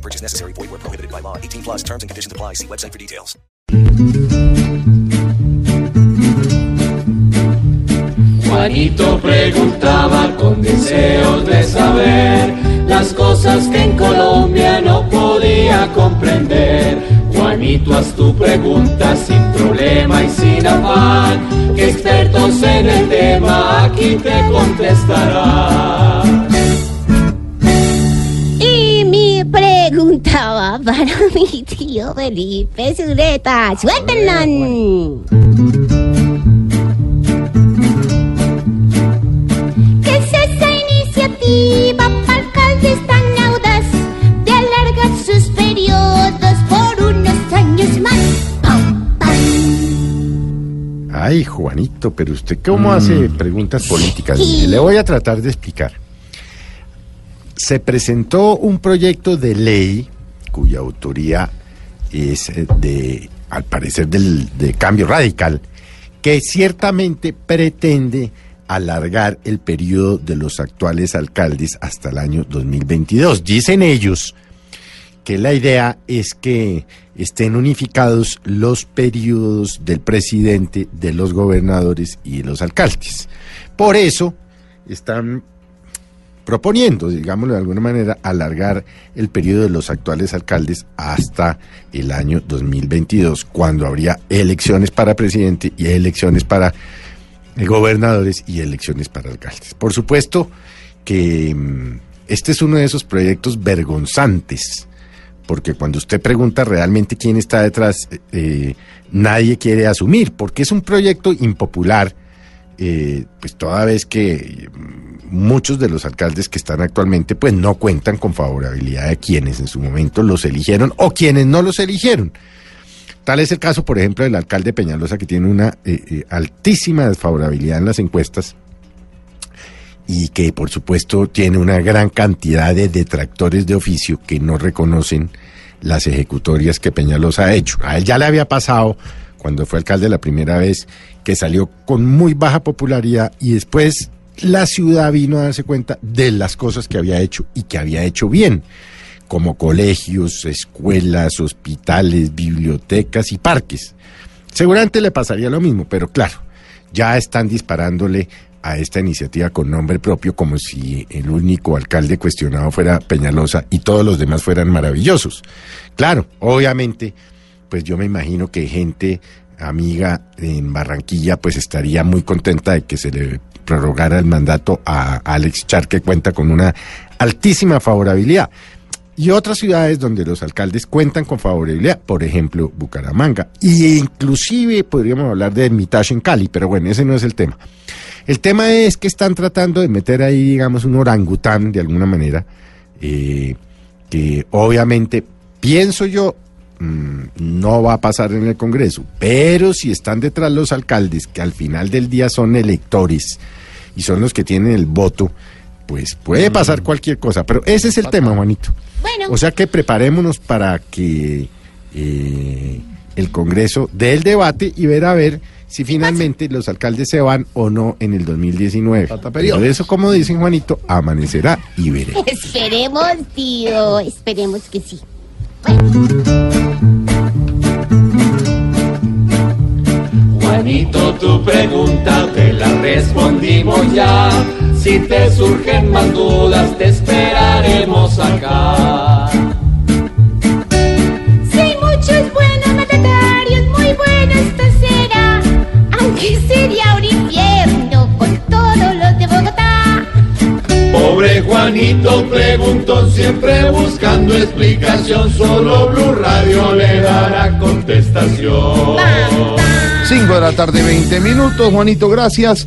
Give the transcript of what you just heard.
No purchase necessary. Void where prohibited by law. 18 plus terms and conditions apply. See website for details. Juanito preguntaba con deseos de saber las cosas que en Colombia no podía comprender. Juanito, haz tu pregunta sin problema y sin afán, que expertos en el tema aquí te contestarán. Preguntaba para mi tío Felipe Zuleta. ¡Suéltenla! ¿Qué es esa iniciativa para alcaldes tan audaz de alargar sus periodos por unos años más? ¡Pam, pam! Ay, Juanito, pero usted cómo hace preguntas políticas. Le voy a tratar de explicar. Se presentó un proyecto de ley cuya autoría es eh, de, al parecer, del, de cambio radical, que ciertamente pretende alargar el periodo de los actuales alcaldes hasta el año 2022. Dicen ellos que la idea es que estén unificados los periodos del presidente, de los gobernadores y de los alcaldes. Por eso están proponiendo, digámoslo de alguna manera, alargar el periodo de los actuales alcaldes hasta el año 2022, cuando habría elecciones para presidente y elecciones para gobernadores y elecciones para alcaldes. Por supuesto que mm, este es uno de esos proyectos vergonzantes, porque cuando usted pregunta realmente quién está detrás, eh, eh, nadie quiere asumir, porque es un proyecto impopular, eh, pues toda vez que mm, muchos de los alcaldes que están actualmente pues no cuentan con favorabilidad de quienes en su momento los eligieron o quienes no los eligieron. Tal es el caso, por ejemplo, del alcalde Peñalosa, que tiene una eh, eh, altísima desfavorabilidad en las encuestas y que, por supuesto, tiene una gran cantidad de detractores de oficio que no reconocen las ejecutorias que Peñalosa ha hecho. A él ya le había pasado cuando fue alcalde la primera vez que salió con muy baja popularidad y después la ciudad vino a darse cuenta de las cosas que había hecho y que había hecho bien como colegios, escuelas, hospitales, bibliotecas y parques. Seguramente le pasaría lo mismo, pero claro, ya están disparándole a esta iniciativa con nombre propio como si el único alcalde cuestionado fuera Peñalosa y todos los demás fueran maravillosos. Claro, obviamente, pues yo me imagino que gente amiga en Barranquilla pues estaría muy contenta de que se le prorrogara el mandato a Alex Char que cuenta con una altísima favorabilidad y otras ciudades donde los alcaldes cuentan con favorabilidad, por ejemplo, Bucaramanga. Y inclusive podríamos hablar de Hermitage en Cali, pero bueno, ese no es el tema. El tema es que están tratando de meter ahí, digamos, un orangután de alguna manera, eh, que obviamente, pienso yo, mmm, no va a pasar en el Congreso, pero si están detrás los alcaldes, que al final del día son electores y son los que tienen el voto, pues puede pasar cualquier cosa, pero ese es el tema, Juanito. Bueno, O sea que preparémonos para que eh, el Congreso dé el debate y ver a ver si finalmente los alcaldes se van o no en el 2019. Por eso, como dicen Juanito, amanecerá y veré. esperemos, tío, esperemos que sí. Juanito, tu pregunta te la respondimos ya. Si te surgen más dudas, te esperaremos acá. Hay muchos buenos mandatarios, muy bueno esto será. Aunque sería un infierno con todos los de Bogotá. Pobre Juanito preguntó siempre buscando explicación, solo Blue Radio le dará contestación. 5 de la tarde, 20 minutos. Juanito, gracias.